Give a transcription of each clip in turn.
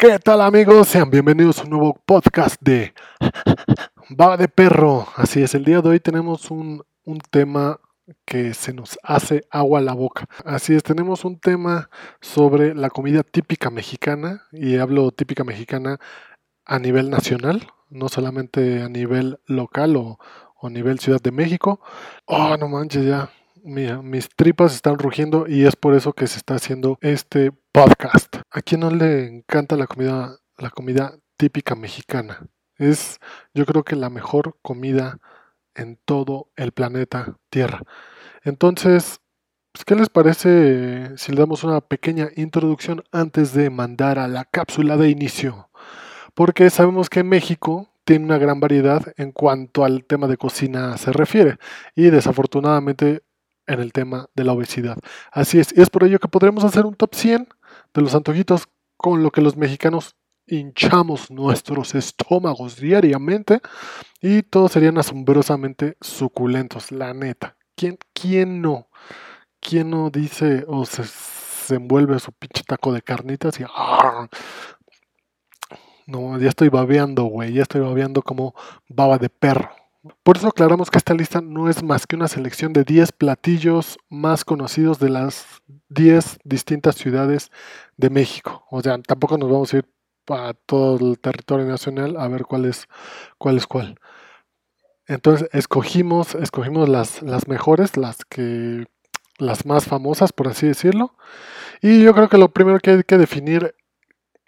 ¿Qué tal amigos? Sean bienvenidos a un nuevo podcast de Baba de Perro. Así es, el día de hoy tenemos un, un, tema que se nos hace agua a la boca. Así es, tenemos un tema sobre la comida típica mexicana y hablo típica mexicana a nivel nacional, no solamente a nivel local o, o nivel Ciudad de México. Oh, no manches, ya mis tripas están rugiendo y es por eso que se está haciendo este podcast. ¿A quién no le encanta la comida, la comida típica mexicana? Es, yo creo que la mejor comida en todo el planeta Tierra. Entonces, pues, ¿qué les parece si le damos una pequeña introducción antes de mandar a la cápsula de inicio? Porque sabemos que México tiene una gran variedad en cuanto al tema de cocina se refiere y desafortunadamente en el tema de la obesidad. Así es, y es por ello que podremos hacer un top 100 de los antojitos con lo que los mexicanos hinchamos nuestros estómagos diariamente y todos serían asombrosamente suculentos, la neta. ¿Quién, quién no? ¿Quién no dice o se, envuelve su pinche taco de carnitas y... ¡ah! No, ya estoy babeando, güey, ya estoy babeando como baba de perro. Por eso aclaramos que esta lista no es más que una selección de 10 platillos más conocidos de las 10 distintas ciudades de México. O sea, tampoco nos vamos a ir a todo el territorio nacional a ver cuál es cuál. Es cuál. Entonces escogimos, escogimos las, las mejores, las que las más famosas, por así decirlo. Y yo creo que lo primero que hay que definir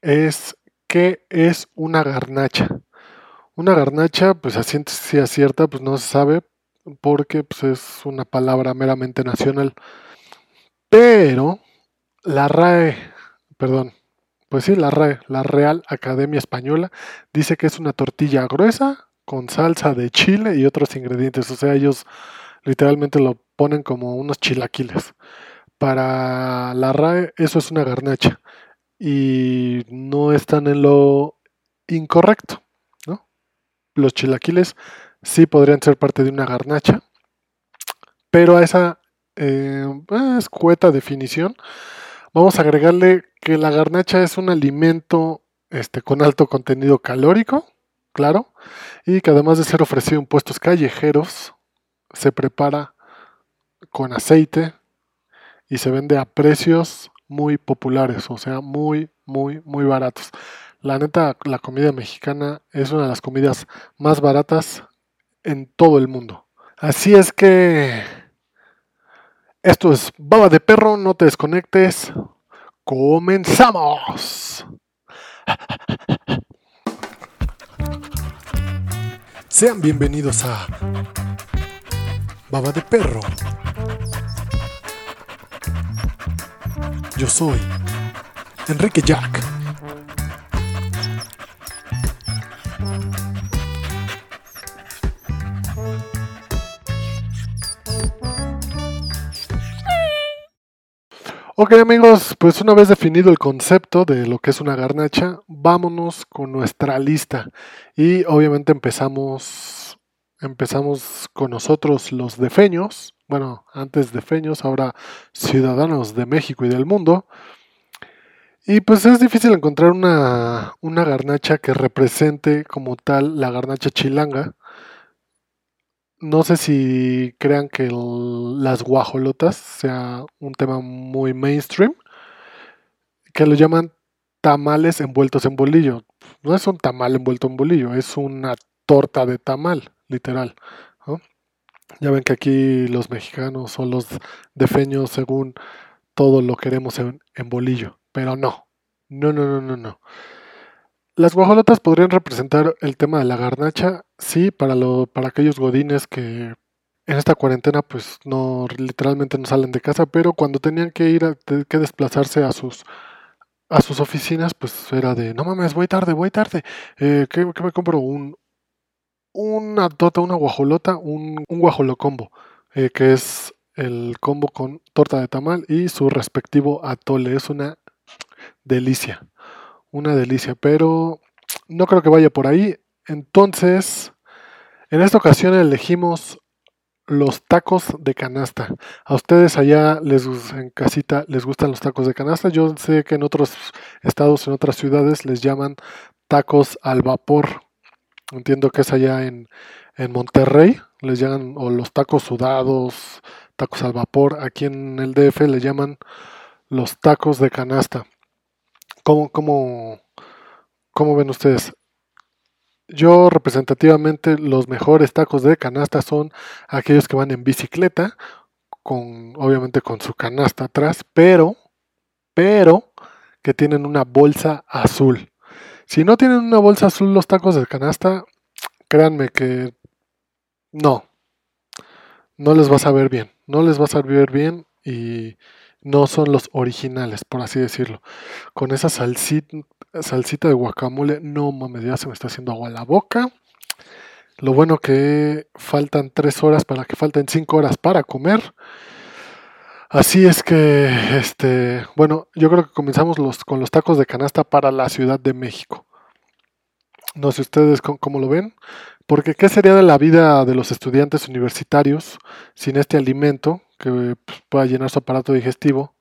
es qué es una garnacha. Una garnacha, pues así sea cierta, pues no se sabe porque pues, es una palabra meramente nacional. Pero la RAE, perdón, pues sí, la RAE, la Real Academia Española, dice que es una tortilla gruesa con salsa de chile y otros ingredientes. O sea, ellos literalmente lo ponen como unos chilaquiles. Para la RAE eso es una garnacha y no están en lo incorrecto los chilaquiles sí podrían ser parte de una garnacha, pero a esa eh, escueta definición vamos a agregarle que la garnacha es un alimento este, con alto contenido calórico, claro, y que además de ser ofrecido en puestos callejeros, se prepara con aceite y se vende a precios muy populares, o sea, muy, muy, muy baratos. La neta, la comida mexicana es una de las comidas más baratas en todo el mundo. Así es que esto es Baba de Perro, no te desconectes. Comenzamos. Sean bienvenidos a Baba de Perro. Yo soy Enrique Jack. Ok amigos, pues una vez definido el concepto de lo que es una garnacha, vámonos con nuestra lista. Y obviamente empezamos, empezamos con nosotros los defeños, bueno, antes defeños, ahora ciudadanos de México y del mundo. Y pues es difícil encontrar una, una garnacha que represente como tal la garnacha chilanga no sé si crean que las guajolotas sea un tema muy mainstream, que lo llaman tamales envueltos en bolillo. No es un tamal envuelto en bolillo, es una torta de tamal, literal. Ya ven que aquí los mexicanos son los defeños según todo lo queremos en, en bolillo, pero no, no, no, no, no, no. Las guajolotas podrían representar el tema de la garnacha, sí, para, lo, para aquellos godines que en esta cuarentena pues no literalmente no salen de casa, pero cuando tenían que ir a, que desplazarse a sus a sus oficinas, pues era de no mames, voy tarde, voy tarde. Eh, ¿qué, me compro? Un una torta, una guajolota, un, un guajolocombo, eh, que es el combo con torta de tamal y su respectivo atole. Es una delicia una delicia, pero no creo que vaya por ahí. Entonces, en esta ocasión elegimos los tacos de canasta. A ustedes allá les en casita les gustan los tacos de canasta. Yo sé que en otros estados, en otras ciudades les llaman tacos al vapor. Entiendo que es allá en, en Monterrey, les llaman o los tacos sudados, tacos al vapor. Aquí en el DF le llaman los tacos de canasta. ¿Cómo, cómo, cómo ven ustedes? Yo representativamente los mejores tacos de canasta son aquellos que van en bicicleta, con obviamente con su canasta atrás, pero, pero que tienen una bolsa azul. Si no tienen una bolsa azul los tacos de canasta, créanme que no, no les va a saber bien, no les va a saber bien y no son los originales, por así decirlo. Con esa salsita, de guacamole, no mames, ya se me está haciendo agua en la boca. Lo bueno que faltan tres horas para que falten cinco horas para comer. Así es que, este, bueno, yo creo que comenzamos los, con los tacos de canasta para la Ciudad de México. No sé ustedes cómo, lo ven, porque ¿qué sería de la vida de los estudiantes universitarios sin este alimento que pues, pueda llenar su aparato digestivo?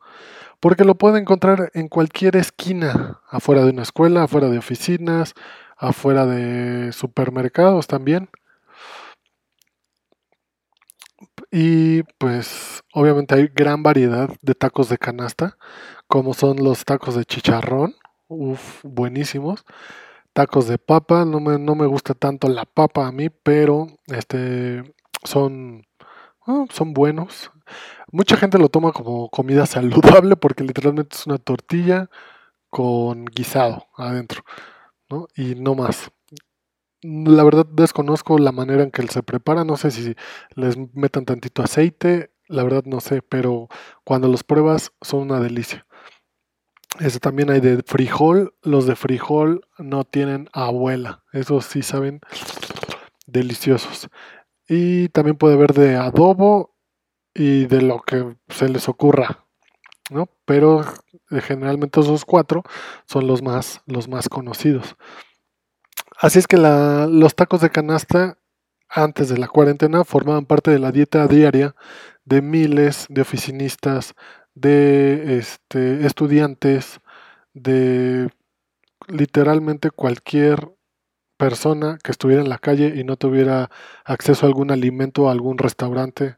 Porque lo puede encontrar en cualquier esquina, afuera de una escuela, afuera de oficinas, afuera de supermercados también. Y pues obviamente hay gran variedad de tacos de canasta, como son los tacos de chicharrón, uff, buenísimos tacos de papa. No me, no me gusta tanto la papa a mí, pero este son, ah, son buenos. Mucha gente lo toma como comida saludable porque literalmente es una tortilla con guisado adentro, ¿no? Y no más. La verdad desconozco la manera en que se prepara, no sé si les metan tantito aceite, la verdad no sé, pero cuando los pruebas son una delicia. Este también hay de frijol. Los de frijol no tienen abuela. Esos sí saben deliciosos. Y también puede haber de adobo y de lo que se les ocurra. ¿no? Pero eh, generalmente esos cuatro son los más, los más conocidos. Así es que los tacos de canasta antes de la cuarentena formaban parte de la dieta diaria de miles de oficinistas, de este, estudiantes, de literalmente cualquier persona que estuviera en la calle y no tuviera acceso a algún alimento o algún restaurante,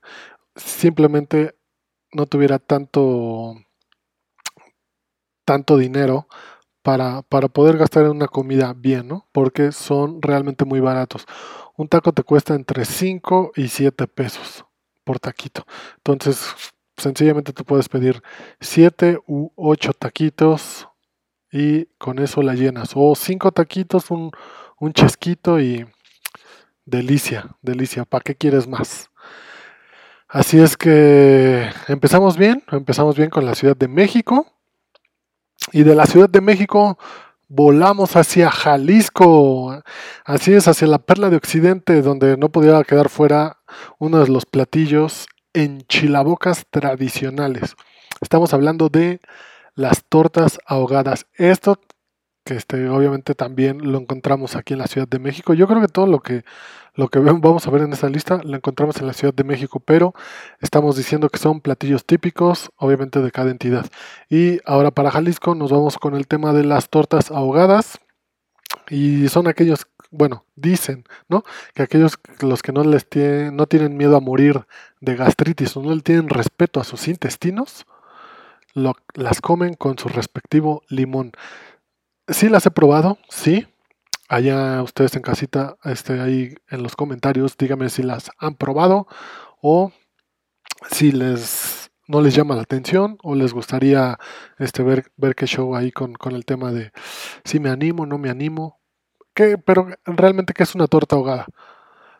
simplemente no tuviera tanto tanto dinero para, para poder gastar en una comida bien, ¿no? Porque son realmente muy baratos. Un taco te cuesta entre 5 y 7 pesos por taquito. Entonces, sencillamente tú puedes pedir 7 u 8 taquitos y con eso la llenas. O 5 taquitos, un, un chesquito y delicia, delicia. ¿Para qué quieres más? Así es que empezamos bien, empezamos bien con la Ciudad de México. Y de la Ciudad de México volamos hacia Jalisco. Así es, hacia la perla de Occidente, donde no podía quedar fuera uno de los platillos enchilabocas tradicionales. Estamos hablando de las tortas ahogadas. Esto que este, obviamente también lo encontramos aquí en la Ciudad de México. Yo creo que todo lo que, lo que vamos a ver en esta lista lo encontramos en la Ciudad de México, pero estamos diciendo que son platillos típicos, obviamente de cada entidad. Y ahora para Jalisco nos vamos con el tema de las tortas ahogadas. Y son aquellos bueno, dicen, ¿no? Que aquellos los que no les no tienen miedo a morir de gastritis o no le tienen respeto a sus intestinos, las comen con su respectivo limón. Sí las he probado, sí. Allá ustedes en casita, este, ahí en los comentarios, díganme si las han probado o si les no les llama la atención o les gustaría este, ver, ver qué show ahí con, con el tema de si me animo, no me animo, pero realmente, ¿qué es una torta ahogada?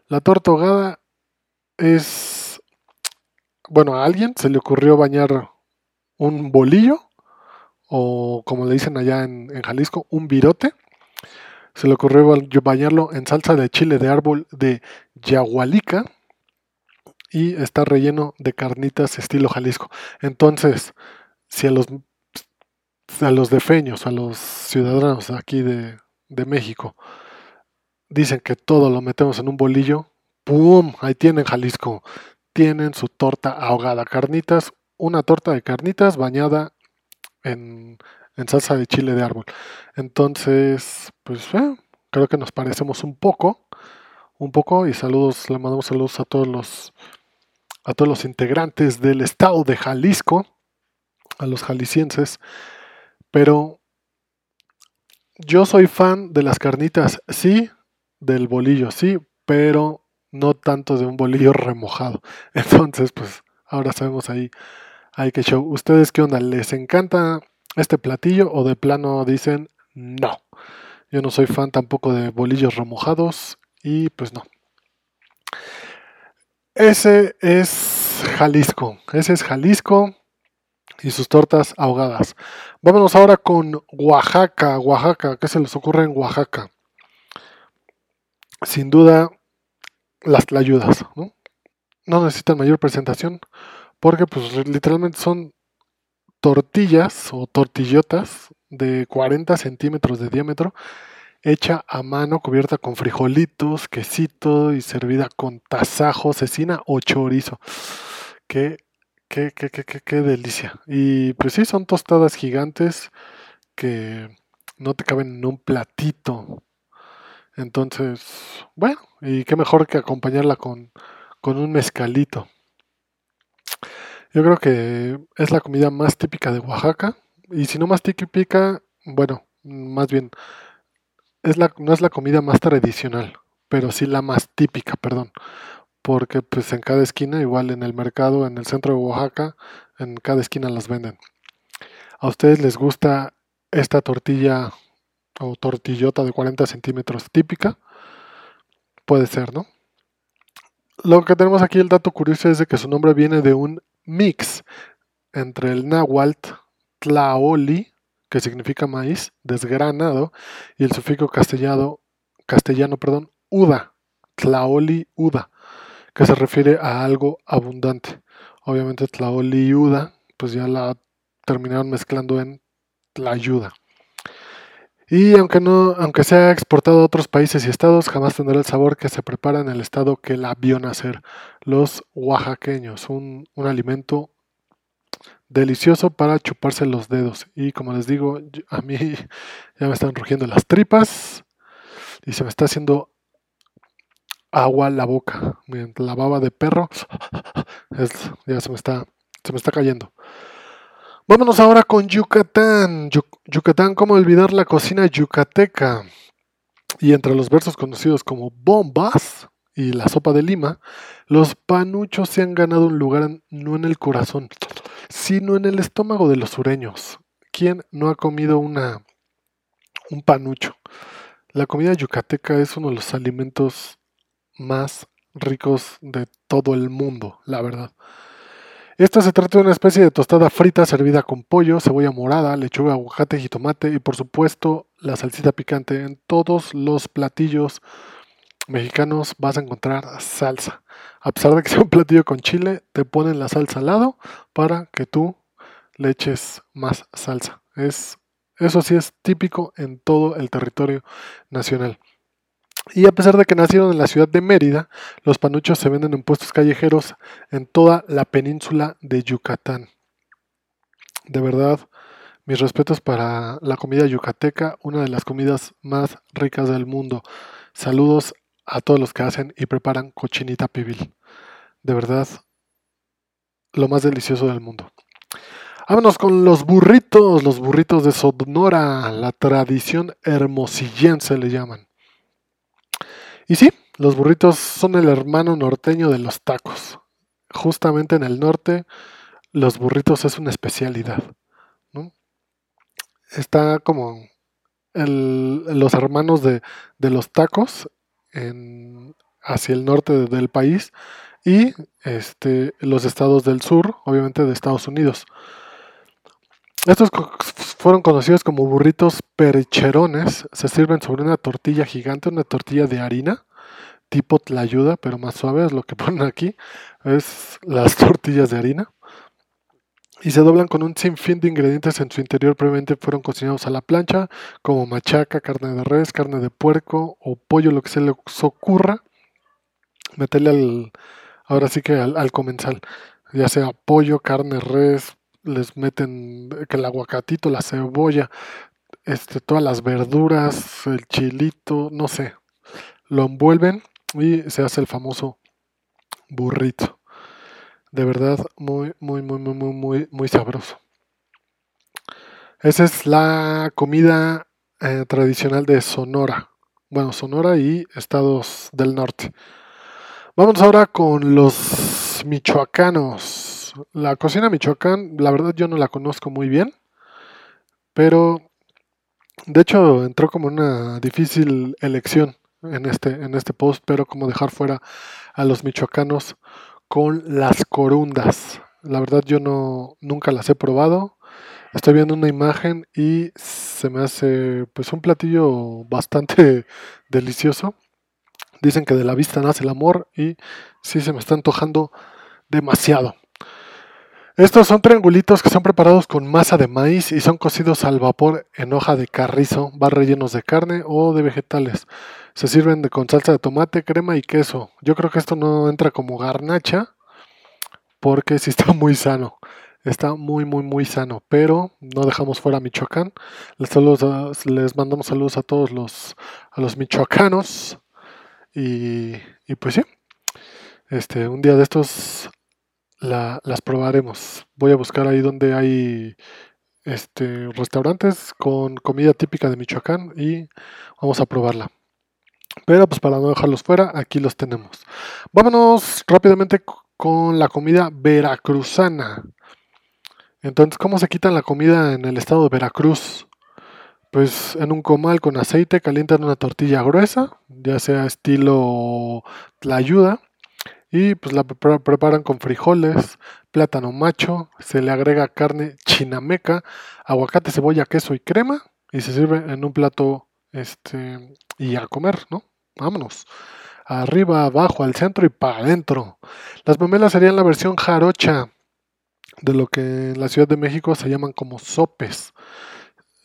La torta ahogada es, bueno, a alguien se le ocurrió bañar un bolillo, o como le dicen allá en, Jalisco, un virote. Se le ocurrió bañarlo en salsa de chile de árbol de yagualica y está relleno de carnitas estilo Jalisco. Entonces, si a los, a los defeños, a los ciudadanos aquí de, de México dicen que todo lo metemos en un bolillo, ¡pum! Ahí tienen Jalisco. tienen su torta ahogada. Carnitas, una torta de carnitas bañada en, salsa de chile de árbol. Entonces, pues eh, creo que nos parecemos un poco, un poco y saludos, le mandamos saludos a todos los a todos los integrantes del estado de Jalisco, a los jaliscienses, pero yo soy fan de las carnitas, sí, del bolillo, sí, pero no tanto de un bolillo remojado. Entonces, pues ahora sabemos ahí, hay que show. ¿Ustedes qué onda? ¿Les encanta este platillo o de plano dicen no? Yo no soy fan tampoco de bolillos remojados y pues no. Ese es Jalisco, ese es Jalisco y sus tortas ahogadas. Vámonos ahora con Oaxaca, Oaxaca, ¿qué se les ocurre en Oaxaca? Sin duda, las tlayudas, ¿no? No necesitan mayor presentación porque pues literalmente son tortillas o tortillotas de 40 centímetros de diámetro hecha a mano, cubierta con frijolitos, quesito y servida con tasajo, cecina o chorizo. Qué, qué, qué, qué, qué, qué delicia. Y pues sí, son tostadas gigantes que no te caben en un platito. Entonces, bueno, y qué mejor que acompañarla con, con un mezcalito. Yo creo que es la comida más típica de Oaxaca. Y si no más típica, bueno, más bien es la, no es la comida más tradicional, pero sí la más típica, perdón. Porque pues en cada esquina, igual en el mercado, en el centro de Oaxaca, en cada esquina las venden. ¿A ustedes les gusta esta tortilla o tortillota de 40 centímetros típica? Puede ser, ¿no? Lo que tenemos aquí, el dato curioso es de que su nombre viene de un mix entre el náhuatl, tlaoli, que significa maíz, desgranado, y el sufijo castellano, perdón, uda, tlaoli uda, que se refiere a algo abundante. Obviamente tlaoli uda, pues ya la terminaron mezclando en tlayuda. Y aunque no, aunque sea exportado a otros países y estados, jamás tendrá el sabor que se prepara en el estado que la vio nacer, los oaxaqueños, un, un alimento delicioso para chuparse los dedos. Y como les digo, a mí ya me están rugiendo las tripas y se me está haciendo agua la boca. la baba de perro ya se me está, se me está cayendo. Vámonos ahora con Yucatán. Yucatán, ¿cómo olvidar la cocina yucateca? Y entre los versos conocidos como bombas y la sopa de lima, los panuchos se han ganado un lugar no en el corazón, sino en el estómago de los sureños. ¿Quién no ha comido una, un panucho? La comida yucateca es uno de los alimentos más ricos de todo el mundo, la verdad. Esta se trata de una especie de tostada frita servida con pollo, cebolla morada, lechuga, aguacate, y tomate y por supuesto la salsita picante. En todos los platillos mexicanos vas a encontrar salsa. A pesar de que sea un platillo con chile, te ponen la salsa al lado para que tú le eches más salsa. Es, eso sí es típico en todo el territorio nacional. Y a pesar de que nacieron en la ciudad de Mérida, los panuchos se venden en puestos callejeros en toda la península de Yucatán. De verdad, mis respetos para la comida yucateca, una de las comidas más ricas del mundo. Saludos a todos los que hacen y preparan cochinita pibil. De verdad, lo más delicioso del mundo. Vámonos con los burritos, los burritos de Sonora, la tradición hermosillense le llaman. Y sí, los burritos son el hermano norteño de los tacos. Justamente en el norte, los burritos es una especialidad. Está como los hermanos de, de los tacos hacia el norte del país y este, los estados del sur, obviamente de Estados Unidos. Estos fueron conocidos como burritos percherones. Se sirven sobre una tortilla gigante, una tortilla de harina, tipo tlayuda, pero más suave, es lo que ponen aquí. Es las tortillas de harina y se doblan con un sinfín de ingredientes en su interior previamente fueron cocinados a la plancha, como machaca, carne de res, carne de puerco o pollo, lo que se les ocurra. Meterle ahora sí que al, comensal, ya sea pollo, carne, res, les meten que el aguacatito, la cebolla, este, todas las verduras, el chilito, no sé, lo envuelven y se hace el famoso burrito. De verdad, muy, muy, muy, muy, muy, muy, sabroso. Esa es la comida eh, tradicional de Sonora. Bueno, Sonora y estados del norte. Vamos ahora con los michoacanos. La cocina michoacán, la verdad yo no la conozco muy bien, pero de hecho entró como una difícil elección en este, en este post, pero como dejar fuera a los michoacanos con las corundas. La verdad yo no nunca las he probado. Estoy viendo una imagen y se me hace pues un platillo bastante delicioso. Dicen que de la vista nace el amor y sí se me está antojando demasiado. Estos son triangulitos que son preparados con masa de maíz y son cocidos al vapor en hoja de carrizo, van rellenos de carne o de vegetales. Se sirven de, con salsa de tomate, crema y queso. Yo creo que esto no entra como garnacha porque sí está muy sano. Está muy, muy, muy sano. Pero no dejamos fuera Michoacán. Les, les mandamos saludos a todos los, a los michoacanos. Y, y pues sí. Este, un día de estos las probaremos. Voy a buscar ahí donde hay este, restaurantes con comida típica de Michoacán y vamos a probarla. Pero pues para no dejarlos fuera, aquí los tenemos. Vámonos rápidamente con la comida veracruzana. Entonces, ¿cómo se quitan la comida en el estado de Veracruz? Pues en un comal con aceite calientan una tortilla gruesa, ya sea estilo ayuda y pues la preparan con frijoles, plátano macho, se le agrega carne chinameca, aguacate, cebolla, queso y crema y se sirve en un plato este y a comer, ¿no? Vámonos. Arriba, abajo, al centro y para adentro. Las memelas serían la versión jarocha de lo que en la Ciudad de México se llaman como sopes.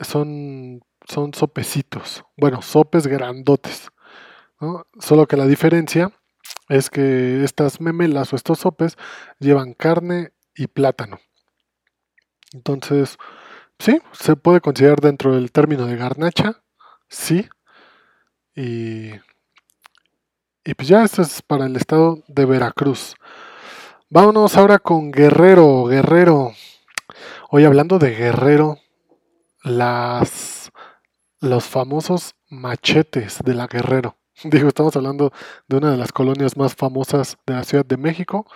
Son, son sopecitos. Bueno, sopes grandotes. Solo que la diferencia es que estas memelas o estos sopes llevan carne y plátano. Entonces, sí, se puede considerar dentro del término de garnacha, sí. Y, y pues ya esto es para el estado de Veracruz. Vámonos ahora con Guerrero, Guerrero. Hoy hablando de Guerrero, las los famosos machetes de la Guerrero. Digo, estamos hablando de una de las colonias más famosas de la Ciudad de México.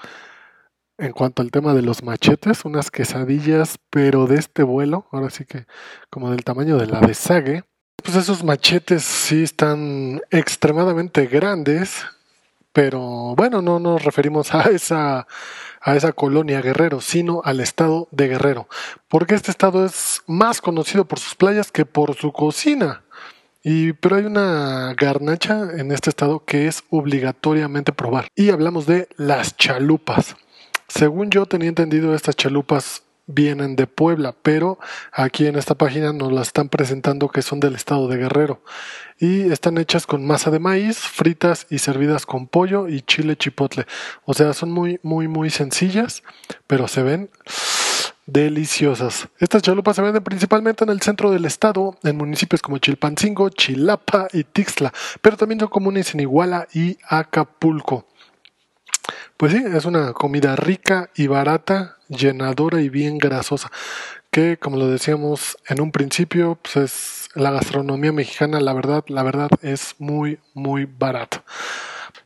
En cuanto al tema de los machetes, unas quesadillas, pero de este vuelo, ahora sí que como del tamaño de la de Sague. Pues esos machetes sí están extremadamente grandes, pero bueno, no nos referimos a esa a esa colonia Guerrero, sino al estado de Guerrero, porque este estado es más conocido por sus playas que por su cocina. Y, pero hay una garnacha en este estado que es obligatoriamente probar. Y hablamos de las chalupas. Según yo tenía entendido, estas chalupas vienen de Puebla, pero aquí en esta página nos las están presentando que son del estado de Guerrero. Y están hechas con masa de maíz, fritas y servidas con pollo y chile chipotle. O sea, son muy, muy, muy sencillas, pero se ven deliciosas. Estas chalupas se venden principalmente en el centro del estado, en municipios como Chilpancingo, Chilapa y Tixla, pero también son comunes en Iguala y Acapulco. Pues sí, es una comida rica y barata, llenadora y bien grasosa, que como lo decíamos en un principio, pues es la gastronomía mexicana, la verdad, la verdad es muy, muy barata.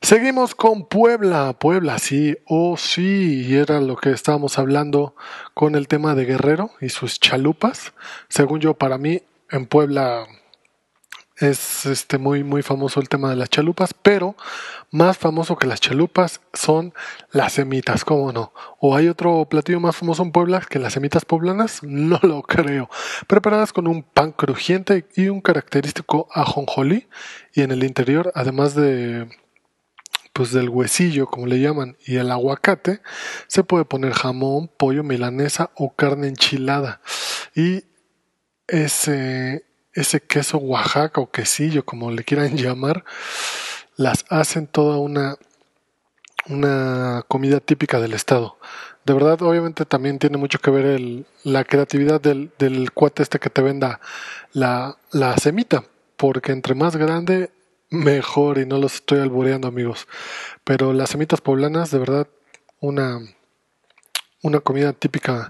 Seguimos con Puebla, Puebla, sí, oh sí, y era lo que estábamos hablando con el tema de Guerrero y sus chalupas. Según yo, para mí, en Puebla es este muy muy famoso el tema de las chalupas, pero más famoso que las chalupas son las semitas, ¿cómo no? ¿O hay otro platillo más famoso en Puebla que las semitas poblanas? No lo creo. Preparadas con un pan crujiente y un característico ajonjolí y en el interior, además de pues del huesillo, como le llaman, y el aguacate, se puede poner jamón, pollo, milanesa o carne enchilada. Y ese, ese queso Oaxaca o quesillo, como le quieran llamar, las hacen toda una, una comida típica del estado. De verdad, obviamente también tiene mucho que ver la creatividad del, cuate este que te venda la, la semita, porque entre más grande, mejor, y no los estoy albureando amigos. Pero las semitas poblanas, de verdad, una, una comida típica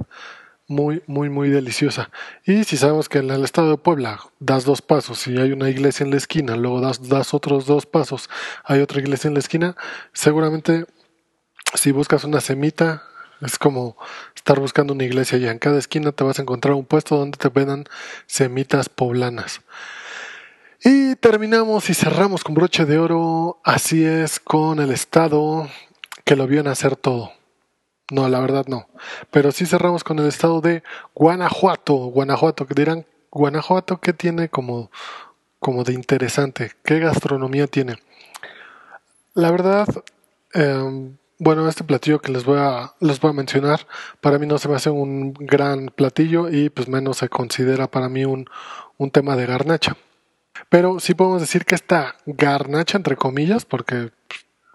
muy, muy, muy deliciosa. Y si sabemos que en el estado de Puebla das dos pasos y hay una iglesia en la esquina, luego das, das otros dos pasos, hay otra iglesia en la esquina, seguramente si buscas una semita, es como estar buscando una iglesia y en cada esquina te vas a encontrar un puesto donde te vendan semitas poblanas. Y terminamos y cerramos con broche de oro, así es, con el estado que lo vio hacer todo. No, la verdad no. Pero sí cerramos con el estado de Guanajuato. Guanajuato, que dirán, Guanajuato, ¿qué tiene como, como de interesante? ¿Qué gastronomía tiene? La verdad, em, bueno, este platillo que les voy, a, les voy a mencionar, para mí no se me hace un gran platillo y pues menos se considera para mí un, un tema de garnacha. Pero sí podemos decir que esta garnacha, entre comillas, porque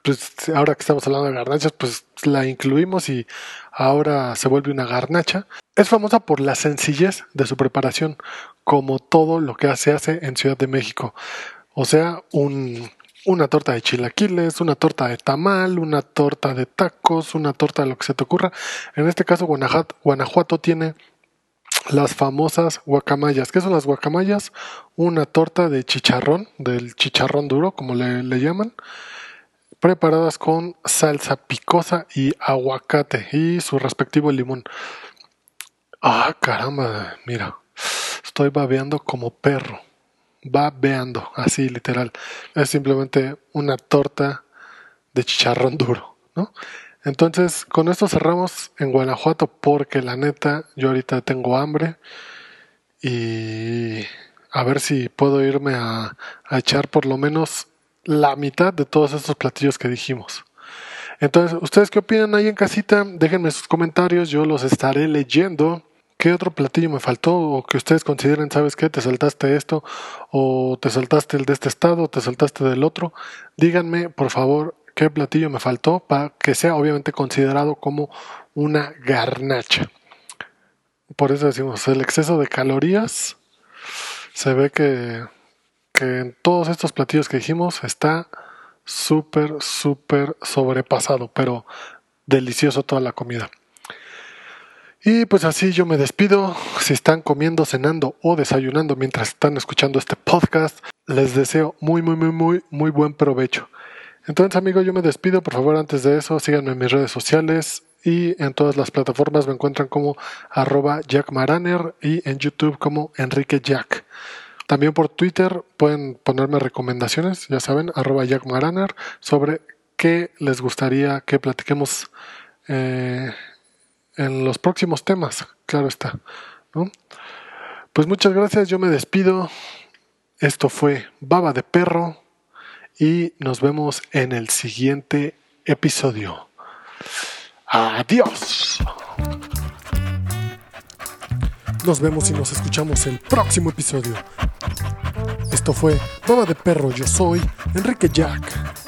pues ahora que estamos hablando de garnachas, pues la incluimos y ahora se vuelve una garnacha. Es famosa por la sencillez de su preparación, como todo lo que se hace en Ciudad de México. O sea, un, una torta de chilaquiles, una torta de tamal, una torta de tacos, una torta de lo que se te ocurra. En este caso, Guanajuato, tiene las famosas guacamayas. ¿Qué son las guacamayas? Una torta de chicharrón, del chicharrón duro, como le llaman preparadas con salsa picosa y aguacate y su respectivo limón. Ah, caramba, mira, estoy babeando como perro. Babeando, así literal. Es simplemente una torta de chicharrón duro, ¿no? Entonces, con esto cerramos en Guanajuato porque la neta, yo ahorita tengo hambre y a ver si puedo irme a, a echar por lo menos la mitad de todos estos platillos que dijimos. Entonces, ¿ustedes qué opinan ahí en casita? Déjenme sus comentarios, yo los estaré leyendo. ¿Qué otro platillo me faltó? O que ustedes consideren, ¿sabes qué? Te saltaste esto, o te saltaste el de este estado, o te saltaste del otro. Díganme, por favor, qué platillo me faltó para que sea obviamente considerado como una garnacha. Por eso decimos, el exceso de calorías se ve que en todos estos platillos que dijimos está súper, súper sobrepasado, pero delicioso toda la comida. Y pues así yo me despido. Si están comiendo, cenando o desayunando mientras están escuchando este podcast, les deseo muy, muy, muy, muy, muy buen provecho. Entonces amigos, yo me despido. Por favor, antes de eso, síganme en mis redes sociales y en todas las plataformas me encuentran como arroba Jack y en YouTube como Enrique Jack. También por Twitter pueden ponerme recomendaciones, ya saben, arroba Jack Maraner, sobre qué les gustaría que platiquemos eh, en los próximos temas, claro está. Pues muchas gracias, yo me despido. Esto fue Baba de Perro y nos vemos en el siguiente episodio. Adiós. Nos vemos y nos escuchamos el próximo episodio. Esto fue Baba de Perro, yo soy Enrique Jack.